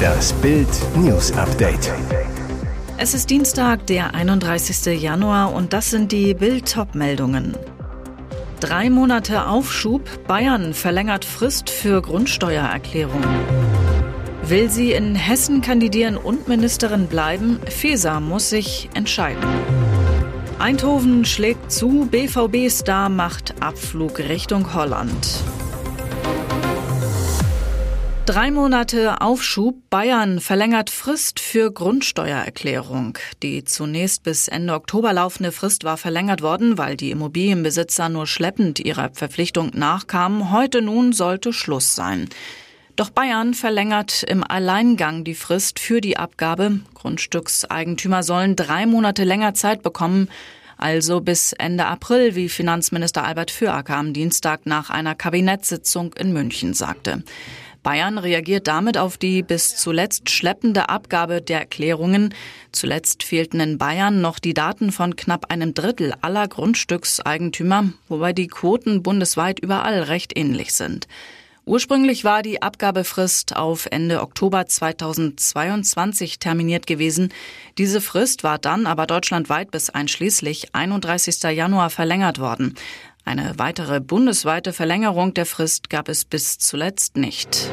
Das Bild News Update. Es ist Dienstag, der 31. Januar und das sind die Bild meldungen Drei Monate Aufschub. Bayern verlängert Frist für Grundsteuererklärung. Will sie in Hessen kandidieren und Ministerin bleiben? Feser muss sich entscheiden. Eindhoven schlägt zu, BVB-Star macht Abflug Richtung Holland. Drei Monate Aufschub. Bayern verlängert Frist für Grundsteuererklärung. Die zunächst bis Ende Oktober laufende Frist war verlängert worden, weil die Immobilienbesitzer nur schleppend ihrer Verpflichtung nachkamen. Heute nun sollte Schluss sein. Doch Bayern verlängert im Alleingang die Frist für die Abgabe. Grundstückseigentümer sollen drei Monate länger Zeit bekommen, also bis Ende April, wie Finanzminister Albert Füracker am Dienstag nach einer Kabinettssitzung in München sagte. Bayern reagiert damit auf die bis zuletzt schleppende Abgabe der Erklärungen. Zuletzt fehlten in Bayern noch die Daten von knapp einem Drittel aller Grundstückseigentümer, wobei die Quoten bundesweit überall recht ähnlich sind. Ursprünglich war die Abgabefrist auf Ende Oktober 2022 terminiert gewesen. Diese Frist war dann aber deutschlandweit bis einschließlich 31. Januar verlängert worden. Eine weitere bundesweite Verlängerung der Frist gab es bis zuletzt nicht.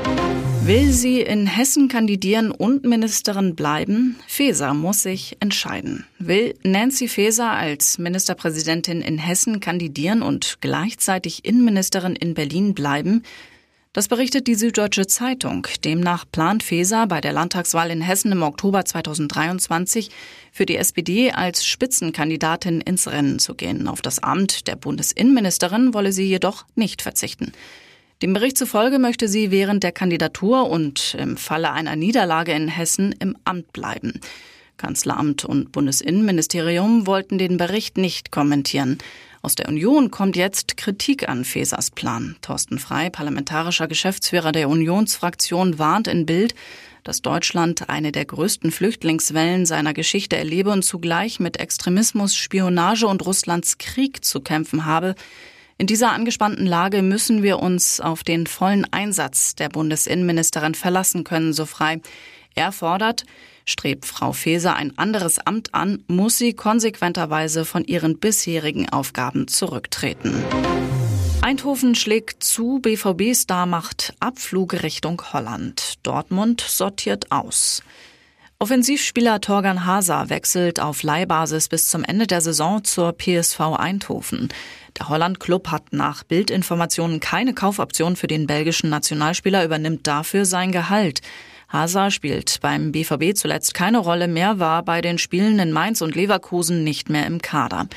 Will sie in Hessen kandidieren und Ministerin bleiben? Faeser muss sich entscheiden. Will Nancy Faeser als Ministerpräsidentin in Hessen kandidieren und gleichzeitig Innenministerin in Berlin bleiben? Das berichtet die Süddeutsche Zeitung. Demnach plant Feser bei der Landtagswahl in Hessen im Oktober 2023 für die SPD als Spitzenkandidatin ins Rennen zu gehen. Auf das Amt der Bundesinnenministerin wolle sie jedoch nicht verzichten. Dem Bericht zufolge möchte sie während der Kandidatur und im Falle einer Niederlage in Hessen im Amt bleiben. Kanzleramt und Bundesinnenministerium wollten den Bericht nicht kommentieren. Aus der Union kommt jetzt Kritik an Fesers Plan. Thorsten Frei, parlamentarischer Geschäftsführer der Unionsfraktion, warnt in Bild, dass Deutschland eine der größten Flüchtlingswellen seiner Geschichte erlebe und zugleich mit Extremismus, Spionage und Russlands Krieg zu kämpfen habe. In dieser angespannten Lage müssen wir uns auf den vollen Einsatz der Bundesinnenministerin verlassen können, so frei. Er fordert, Strebt Frau Faeser ein anderes Amt an, muss sie konsequenterweise von ihren bisherigen Aufgaben zurücktreten. Eindhoven schlägt zu, BVB-Star macht Abflug Richtung Holland. Dortmund sortiert aus. Offensivspieler Torgan Hazard wechselt auf Leihbasis bis zum Ende der Saison zur PSV Eindhoven. Der Holland-Club hat nach Bildinformationen keine Kaufoption für den belgischen Nationalspieler, übernimmt dafür sein Gehalt. Hazard spielt beim BVB zuletzt keine Rolle mehr, war bei den Spielen in Mainz und Leverkusen nicht mehr im Kader.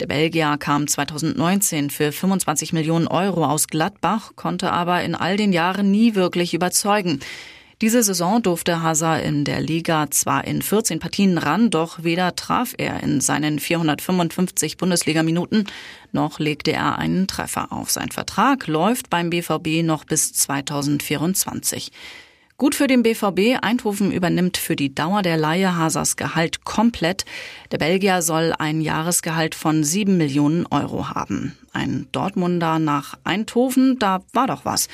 Der Belgier kam 2019 für 25 Millionen Euro aus Gladbach, konnte aber in all den Jahren nie wirklich überzeugen. Diese Saison durfte Hazard in der Liga zwar in 14 Partien ran, doch weder traf er in seinen 455 Bundesligaminuten, noch legte er einen Treffer auf. Sein Vertrag läuft beim BVB noch bis 2024. Gut für den BVB. Eindhoven übernimmt für die Dauer der Leihe Hasers Gehalt komplett. Der Belgier soll ein Jahresgehalt von sieben Millionen Euro haben. Ein Dortmunder nach Eindhoven, da war doch was.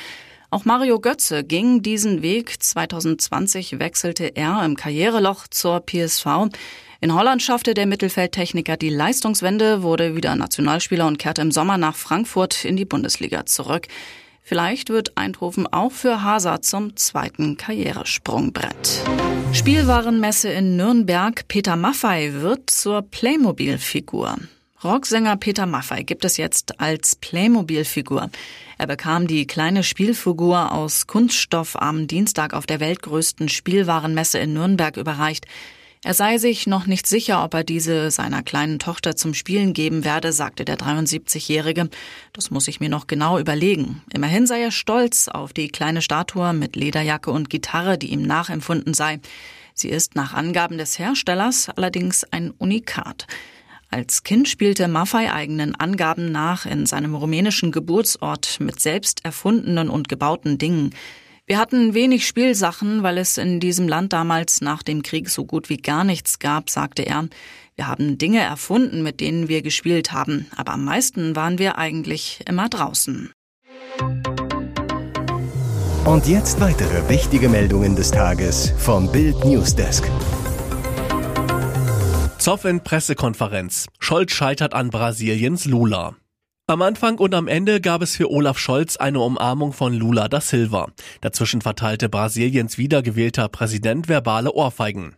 Auch Mario Götze ging diesen Weg. 2020 wechselte er im Karriereloch zur PSV. In Holland schaffte der Mittelfeldtechniker die Leistungswende, wurde wieder Nationalspieler und kehrte im Sommer nach Frankfurt in die Bundesliga zurück. Vielleicht wird Eindhoven auch für Hazard zum zweiten Karrieresprungbrett. Spielwarenmesse in Nürnberg. Peter Maffei wird zur Playmobil-Figur. Rocksänger Peter Maffei gibt es jetzt als Playmobil-Figur. Er bekam die kleine Spielfigur aus Kunststoff am Dienstag auf der weltgrößten Spielwarenmesse in Nürnberg überreicht. Er sei sich noch nicht sicher, ob er diese seiner kleinen Tochter zum Spielen geben werde, sagte der 73-Jährige. Das muss ich mir noch genau überlegen. Immerhin sei er stolz auf die kleine Statue mit Lederjacke und Gitarre, die ihm nachempfunden sei. Sie ist nach Angaben des Herstellers allerdings ein Unikat. Als Kind spielte Maffei eigenen Angaben nach in seinem rumänischen Geburtsort mit selbst erfundenen und gebauten Dingen. Wir hatten wenig Spielsachen, weil es in diesem Land damals nach dem Krieg so gut wie gar nichts gab, sagte er. Wir haben Dinge erfunden, mit denen wir gespielt haben, aber am meisten waren wir eigentlich immer draußen. Und jetzt weitere wichtige Meldungen des Tages vom Bild Newsdesk. Zoff in Pressekonferenz. Scholz scheitert an Brasiliens Lula. Am Anfang und am Ende gab es für Olaf Scholz eine Umarmung von Lula da Silva. Dazwischen verteilte Brasiliens wiedergewählter Präsident verbale Ohrfeigen.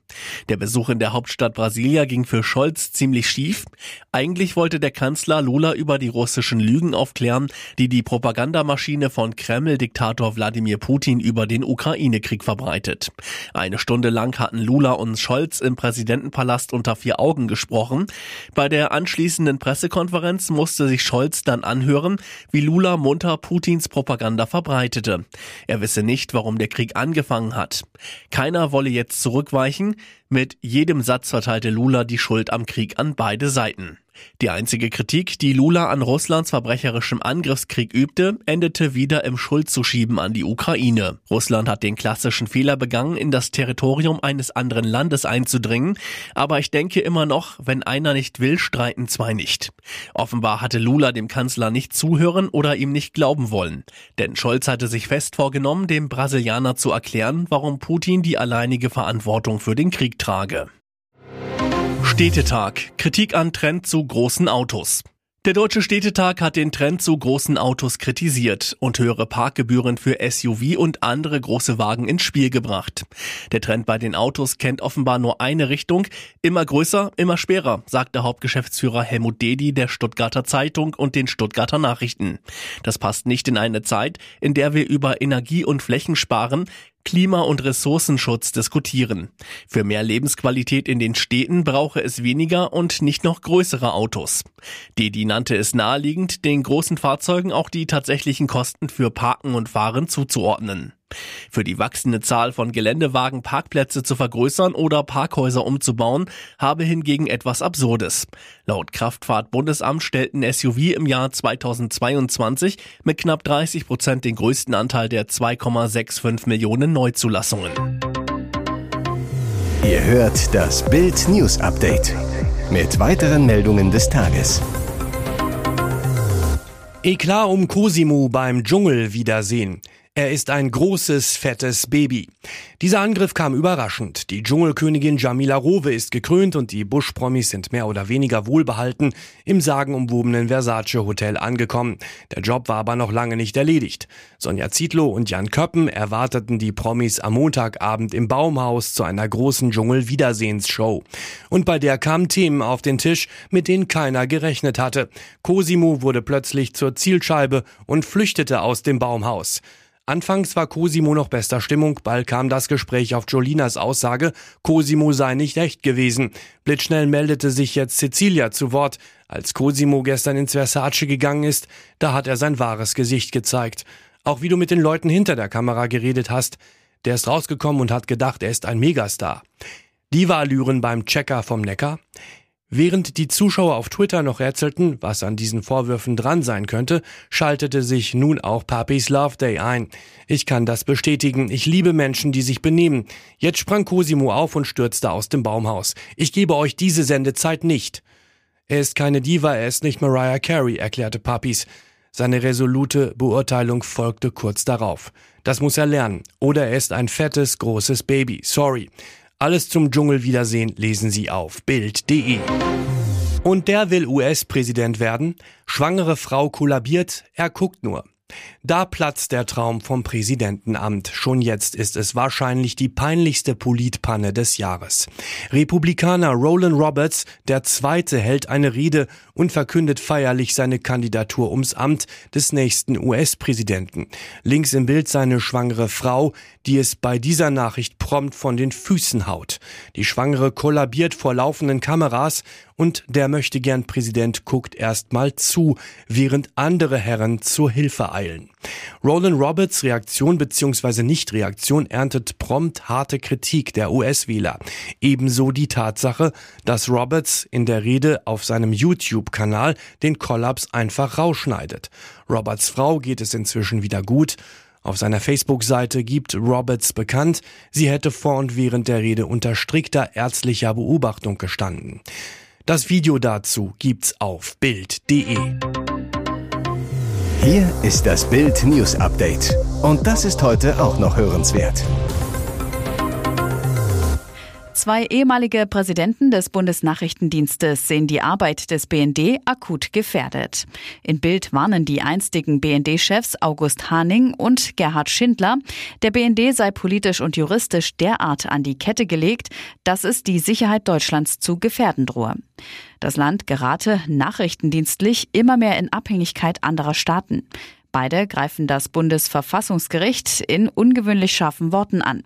Der Besuch in der Hauptstadt Brasilia ging für Scholz ziemlich schief. Eigentlich wollte der Kanzler Lula über die russischen Lügen aufklären, die die Propagandamaschine von Kreml-Diktator Wladimir Putin über den Ukraine-Krieg verbreitet. Eine Stunde lang hatten Lula und Scholz im Präsidentenpalast unter vier Augen gesprochen. Bei der anschließenden Pressekonferenz musste sich Scholz dann anhören, wie Lula munter Putins Propaganda verbreitete. Er wisse nicht, warum der Krieg angefangen hat. Keiner wolle jetzt zurückweichen. Mit jedem Satz verteilte Lula die Schuld am Krieg an beide Seiten. Die einzige Kritik, die Lula an Russlands verbrecherischem Angriffskrieg übte, endete wieder im Schuldzuschieben an die Ukraine. Russland hat den klassischen Fehler begangen, in das Territorium eines anderen Landes einzudringen, aber ich denke immer noch, wenn einer nicht will, streiten zwei nicht. Offenbar hatte Lula dem Kanzler nicht zuhören oder ihm nicht glauben wollen, denn Scholz hatte sich fest vorgenommen, dem Brasilianer zu erklären, warum Putin die alleinige Verantwortung für den Krieg trage. Städtetag. Kritik an Trend zu großen Autos. Der Deutsche Städtetag hat den Trend zu großen Autos kritisiert und höhere Parkgebühren für SUV und andere große Wagen ins Spiel gebracht. Der Trend bei den Autos kennt offenbar nur eine Richtung. Immer größer, immer schwerer, sagte Hauptgeschäftsführer Helmut Dedi der Stuttgarter Zeitung und den Stuttgarter Nachrichten. Das passt nicht in eine Zeit, in der wir über Energie- und Flächensparen, Klima- und Ressourcenschutz diskutieren. Für mehr Lebensqualität in den Städten brauche es weniger und nicht noch größere Autos. Dedi nannte es naheliegend, den großen Fahrzeugen auch die tatsächlichen Kosten für Parken und Fahren zuzuordnen. Für die wachsende Zahl von Geländewagen Parkplätze zu vergrößern oder Parkhäuser umzubauen, habe hingegen etwas Absurdes. Laut Kraftfahrtbundesamt stellten SUV im Jahr 2022 mit knapp 30 Prozent den größten Anteil der 2,65 Millionen Neuzulassungen. Ihr hört das Bild News Update mit weiteren Meldungen des Tages. Eklat um Cosimo beim Dschungelwiedersehen. Er ist ein großes, fettes Baby. Dieser Angriff kam überraschend. Die Dschungelkönigin Jamila Rowe ist gekrönt und die Bush-Promis sind mehr oder weniger wohlbehalten im sagenumwobenen Versace Hotel angekommen. Der Job war aber noch lange nicht erledigt. Sonja Zietlow und Jan Köppen erwarteten die Promis am Montagabend im Baumhaus zu einer großen Dschungel-Wiedersehensshow. Und bei der kamen Themen auf den Tisch, mit denen keiner gerechnet hatte. Cosimo wurde plötzlich zur Zielscheibe und flüchtete aus dem Baumhaus. Anfangs war Cosimo noch bester Stimmung, bald kam das Gespräch auf Jolinas Aussage, Cosimo sei nicht echt gewesen. Blitzschnell meldete sich jetzt Cecilia zu Wort. Als Cosimo gestern ins Versace gegangen ist, da hat er sein wahres Gesicht gezeigt. Auch wie du mit den Leuten hinter der Kamera geredet hast. Der ist rausgekommen und hat gedacht, er ist ein Megastar. Diva-Allüren beim Checker vom Neckar. Während die Zuschauer auf Twitter noch rätselten, was an diesen Vorwürfen dran sein könnte, schaltete sich nun auch Papis Love Day ein. Ich kann das bestätigen. Ich liebe Menschen, die sich benehmen. Jetzt sprang Cosimo auf und stürzte aus dem Baumhaus. Ich gebe euch diese Sendezeit nicht. Er ist keine Diva, er ist nicht Mariah Carey, erklärte Papis. Seine resolute Beurteilung folgte kurz darauf. Das muss er lernen. Oder er ist ein fettes, großes Baby. Sorry. Alles zum Dschungelwiedersehen lesen Sie auf Bild.de. Und der will US-Präsident werden? Schwangere Frau kollabiert, er guckt nur. Da platzt der Traum vom Präsidentenamt. Schon jetzt ist es wahrscheinlich die peinlichste Politpanne des Jahres. Republikaner Roland Roberts, der Zweite, hält eine Rede und verkündet feierlich seine Kandidatur ums Amt des nächsten US-Präsidenten. Links im Bild seine schwangere Frau, die es bei dieser Nachricht prompt von den Füßen haut. Die Schwangere kollabiert vor laufenden Kameras und der möchte gern Präsident guckt erst mal zu, während andere Herren zur Hilfe eilen. Roland Roberts Reaktion bzw. Nichtreaktion erntet prompt harte Kritik der US-Wähler. Ebenso die Tatsache, dass Roberts in der Rede auf seinem YouTube-Kanal den Kollaps einfach rausschneidet. Roberts Frau geht es inzwischen wieder gut. Auf seiner Facebook-Seite gibt Roberts bekannt, sie hätte vor und während der Rede unter strikter ärztlicher Beobachtung gestanden. Das Video dazu gibt's auf Bild.de. Hier ist das Bild News Update. Und das ist heute auch noch hörenswert. Zwei ehemalige Präsidenten des Bundesnachrichtendienstes sehen die Arbeit des BND akut gefährdet. In Bild warnen die einstigen BND-Chefs August Haning und Gerhard Schindler, der BND sei politisch und juristisch derart an die Kette gelegt, dass es die Sicherheit Deutschlands zu gefährden drohe. Das Land gerate nachrichtendienstlich immer mehr in Abhängigkeit anderer Staaten. Beide greifen das Bundesverfassungsgericht in ungewöhnlich scharfen Worten an.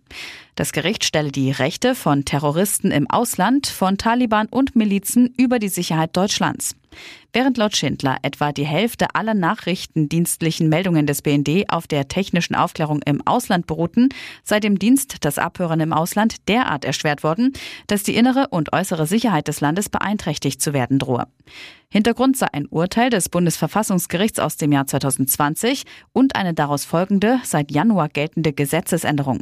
Das Gericht stelle die Rechte von Terroristen im Ausland, von Taliban und Milizen über die Sicherheit Deutschlands. Während laut Schindler etwa die Hälfte aller nachrichtendienstlichen Meldungen des BND auf der technischen Aufklärung im Ausland beruhten, sei dem Dienst das Abhören im Ausland derart erschwert worden, dass die innere und äußere Sicherheit des Landes beeinträchtigt zu werden drohe. Hintergrund sei ein Urteil des Bundesverfassungsgerichts aus dem Jahr 2020 und eine daraus folgende, seit Januar geltende Gesetzesänderung.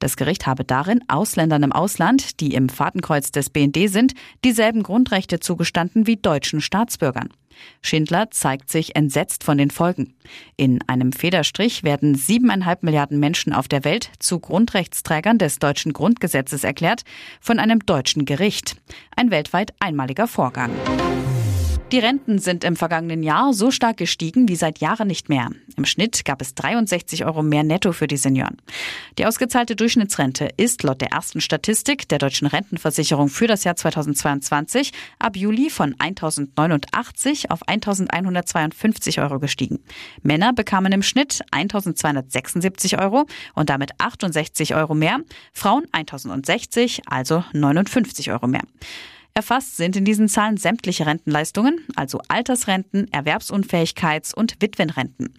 Das Gericht habe darin Ausländern im Ausland, die im Fadenkreuz des BND sind, dieselben Grundrechte zugestanden wie deutschen Staatsbürgern. Schindler zeigt sich entsetzt von den Folgen. In einem Federstrich werden siebeneinhalb Milliarden Menschen auf der Welt zu Grundrechtsträgern des deutschen Grundgesetzes erklärt von einem deutschen Gericht. Ein weltweit einmaliger Vorgang. Die Renten sind im vergangenen Jahr so stark gestiegen wie seit Jahren nicht mehr. Im Schnitt gab es 63 Euro mehr netto für die Senioren. Die ausgezahlte Durchschnittsrente ist laut der ersten Statistik der deutschen Rentenversicherung für das Jahr 2022 ab Juli von 1089 auf 1152 Euro gestiegen. Männer bekamen im Schnitt 1276 Euro und damit 68 Euro mehr, Frauen 1060, also 59 Euro mehr. Erfasst sind in diesen Zahlen sämtliche Rentenleistungen, also Altersrenten, Erwerbsunfähigkeits- und Witwenrenten.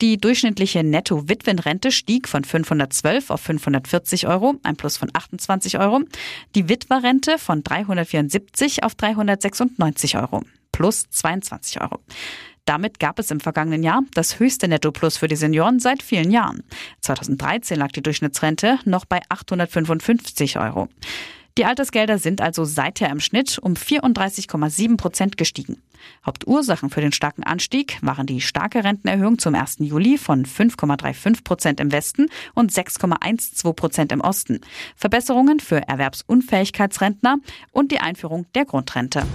Die durchschnittliche Netto-Witwenrente stieg von 512 auf 540 Euro, ein Plus von 28 Euro. Die Witwerrente von 374 auf 396 Euro, plus 22 Euro. Damit gab es im vergangenen Jahr das höchste Netto-Plus für die Senioren seit vielen Jahren. 2013 lag die Durchschnittsrente noch bei 855 Euro. Die Altersgelder sind also seither im Schnitt um 34,7 Prozent gestiegen. Hauptursachen für den starken Anstieg waren die starke Rentenerhöhung zum 1. Juli von 5,35 Prozent im Westen und 6,12 Prozent im Osten, Verbesserungen für Erwerbsunfähigkeitsrentner und die Einführung der Grundrente.